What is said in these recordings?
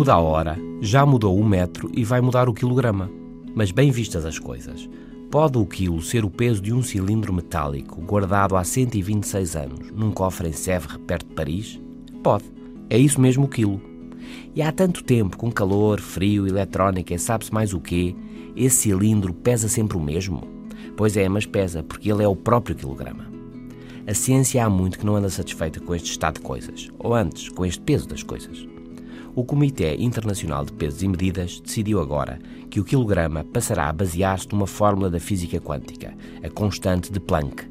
muda a hora, já mudou o metro e vai mudar o quilograma. Mas bem vistas as coisas, pode o quilo ser o peso de um cilindro metálico guardado há 126 anos num cofre em Sèvres, perto de Paris? Pode. É isso mesmo o quilo. E há tanto tempo, com calor, frio, eletrónica e sabe-se mais o quê, esse cilindro pesa sempre o mesmo? Pois é, mas pesa, porque ele é o próprio quilograma. A ciência há muito que não anda satisfeita com este estado de coisas, ou antes, com este peso das coisas. O Comitê Internacional de Pesos e Medidas decidiu agora que o quilograma passará a basear-se numa fórmula da física quântica, a constante de Planck.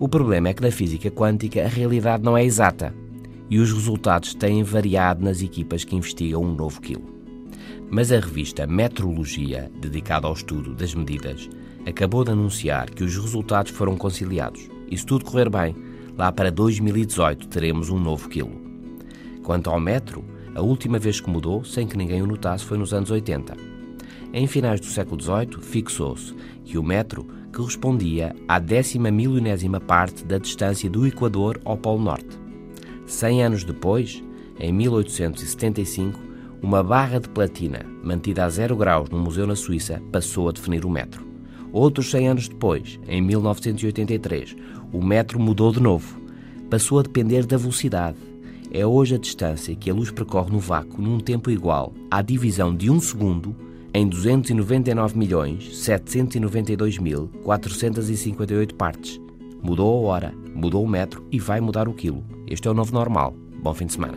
O problema é que na física quântica a realidade não é exata e os resultados têm variado nas equipas que investigam um novo quilo. Mas a revista Metrologia, dedicada ao estudo das medidas, acabou de anunciar que os resultados foram conciliados. E se tudo correr bem, lá para 2018 teremos um novo quilo. Quanto ao metro, a última vez que mudou, sem que ninguém o notasse, foi nos anos 80. Em finais do século XVIII, fixou-se que o metro correspondia à décima milionésima parte da distância do Equador ao Polo Norte. Cem anos depois, em 1875, uma barra de platina, mantida a zero graus num museu na Suíça, passou a definir o metro. Outros 100 anos depois, em 1983, o metro mudou de novo. Passou a depender da velocidade, é hoje a distância que a luz percorre no vácuo num tempo igual à divisão de um segundo em 299.792.458 partes. Mudou a hora, mudou o metro e vai mudar o quilo. Este é o novo normal. Bom fim de semana.